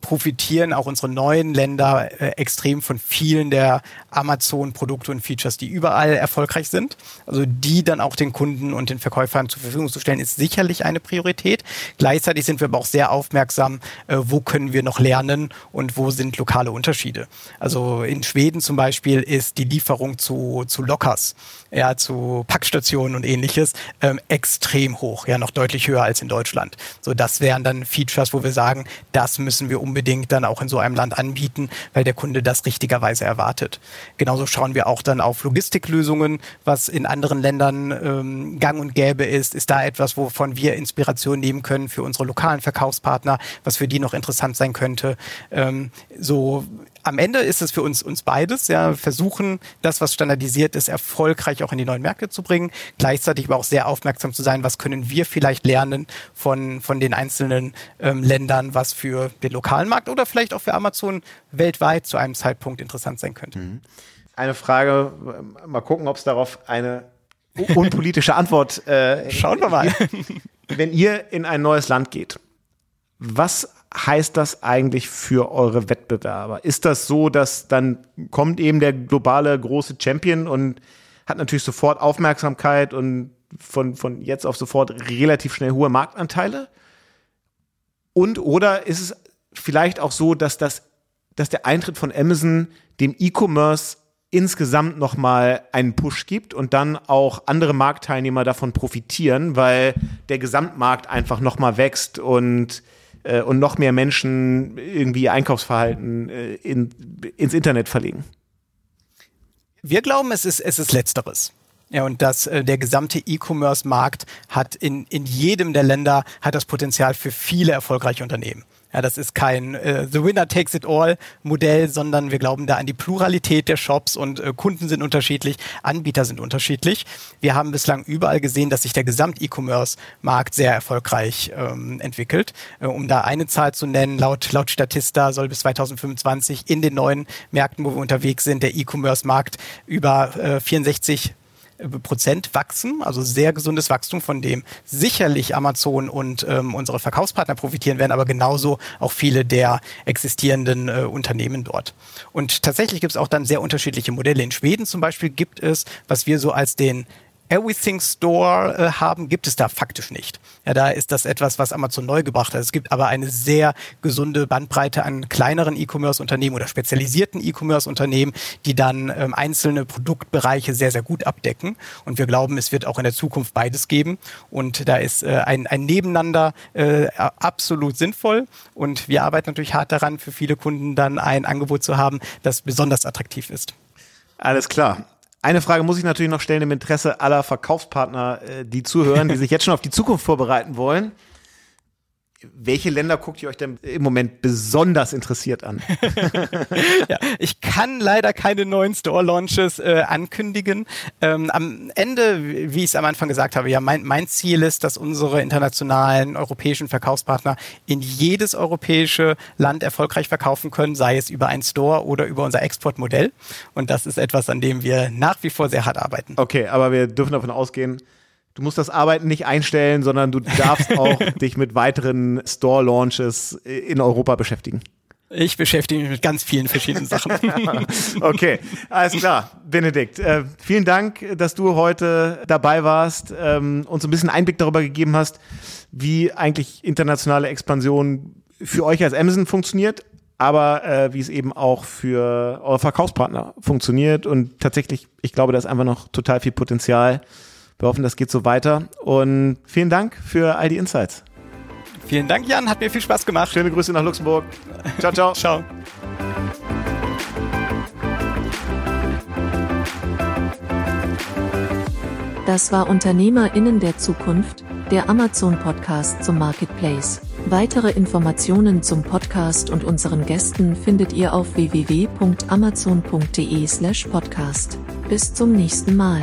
profitieren auch unsere neuen Länder äh, extrem von vielen der Amazon-Produkte und Features, die überall erfolgreich sind. Also die dann auch den Kunden und den Verkäufern zur Verfügung zu stellen, ist sicherlich eine Priorität. Gleichzeitig sind wir aber auch sehr aufmerksam, äh, wo können wir noch lernen und wo sind lokale Unterschiede. Also in Schweden zum Beispiel ist die Lieferung zu, zu Lockers, ja, zu Packstationen und ähnliches, ähm, extrem hoch, ja, noch deutlich höher als in Deutschland. So, das wären dann Features, wo wir sagen, das müssen wir unbedingt dann auch in so einem Land anbieten, weil der Kunde das richtigerweise erwartet. Genauso schauen wir auch dann auf Logistiklösungen, was in anderen Ländern ähm, gang und gäbe ist. Ist da etwas, wovon wir Inspiration nehmen können für unsere lokalen Verkaufspartner, was für die noch interessant sein könnte? Ähm, so am Ende ist es für uns, uns beides, ja, versuchen, das, was standardisiert ist, erfolgreich auch in die neuen Märkte zu bringen, gleichzeitig aber auch sehr aufmerksam zu sein, was können wir vielleicht lernen von, von den einzelnen ähm, Ländern, was für den lokalen Markt oder vielleicht auch für Amazon weltweit zu einem Zeitpunkt interessant sein könnte. Mhm. Eine Frage, mal gucken, ob es darauf eine unpolitische Antwort äh, Schauen wir mal. Wenn ihr in ein neues Land geht, was heißt das eigentlich für eure Wettbewerber? Ist das so, dass dann kommt eben der globale große Champion und hat natürlich sofort Aufmerksamkeit und von, von jetzt auf sofort relativ schnell hohe Marktanteile? Und oder ist es vielleicht auch so, dass das, dass der Eintritt von Amazon dem E-Commerce insgesamt nochmal einen Push gibt und dann auch andere Marktteilnehmer davon profitieren, weil der Gesamtmarkt einfach nochmal wächst und äh, und noch mehr Menschen irgendwie ihr Einkaufsverhalten äh, in, ins Internet verlegen? Wir glauben, es ist, es ist Letzteres. Ja, und dass äh, der gesamte E-Commerce-Markt hat in, in jedem der Länder hat das Potenzial für viele erfolgreiche Unternehmen. Ja, das ist kein äh, The Winner Takes It All Modell, sondern wir glauben da an die Pluralität der Shops und äh, Kunden sind unterschiedlich, Anbieter sind unterschiedlich. Wir haben bislang überall gesehen, dass sich der Gesamt-E-Commerce-Markt sehr erfolgreich ähm, entwickelt. Äh, um da eine Zahl zu nennen, laut, laut Statista soll bis 2025 in den neuen Märkten, wo wir unterwegs sind, der E-Commerce-Markt über äh, 64 Prozent wachsen, also sehr gesundes Wachstum, von dem sicherlich Amazon und ähm, unsere Verkaufspartner profitieren werden, aber genauso auch viele der existierenden äh, Unternehmen dort. Und tatsächlich gibt es auch dann sehr unterschiedliche Modelle. In Schweden zum Beispiel gibt es, was wir so als den Everything Store äh, haben, gibt es da faktisch nicht. Ja, da ist das etwas, was Amazon neu gebracht hat. Es gibt aber eine sehr gesunde Bandbreite an kleineren E-Commerce-Unternehmen oder spezialisierten E-Commerce-Unternehmen, die dann ähm, einzelne Produktbereiche sehr, sehr gut abdecken. Und wir glauben, es wird auch in der Zukunft beides geben. Und da ist äh, ein, ein Nebeneinander äh, absolut sinnvoll. Und wir arbeiten natürlich hart daran, für viele Kunden dann ein Angebot zu haben, das besonders attraktiv ist. Alles klar. Eine Frage muss ich natürlich noch stellen im Interesse aller Verkaufspartner, äh, die zuhören, die sich jetzt schon auf die Zukunft vorbereiten wollen. Welche Länder guckt ihr euch denn im Moment besonders interessiert an? [laughs] ja, ich kann leider keine neuen Store-Launches äh, ankündigen. Ähm, am Ende, wie ich es am Anfang gesagt habe, ja, mein, mein Ziel ist, dass unsere internationalen europäischen Verkaufspartner in jedes europäische Land erfolgreich verkaufen können, sei es über ein Store oder über unser Exportmodell. Und das ist etwas, an dem wir nach wie vor sehr hart arbeiten. Okay, aber wir dürfen davon ausgehen, du musst das Arbeiten nicht einstellen, sondern du darfst [laughs] auch dich mit weiteren Store-Launches in Europa beschäftigen. Ich beschäftige mich mit ganz vielen verschiedenen [laughs] Sachen. okay, alles klar. Benedikt, äh, vielen Dank, dass du heute dabei warst, ähm, uns ein bisschen Einblick darüber gegeben hast, wie eigentlich internationale Expansion für euch als Amazon funktioniert, aber äh, wie es eben auch für eure Verkaufspartner funktioniert. Und tatsächlich, ich glaube, da ist einfach noch total viel Potenzial. Wir hoffen, das geht so weiter. Und vielen Dank für all die Insights. Vielen Dank, Jan. Hat mir viel Spaß gemacht. Schöne Grüße nach Luxemburg. Ciao, ciao. [laughs] ciao. Das war Unternehmerinnen der Zukunft, der Amazon Podcast zum Marketplace. Weitere Informationen zum Podcast und unseren Gästen findet ihr auf www.amazon.de/podcast. Bis zum nächsten Mal.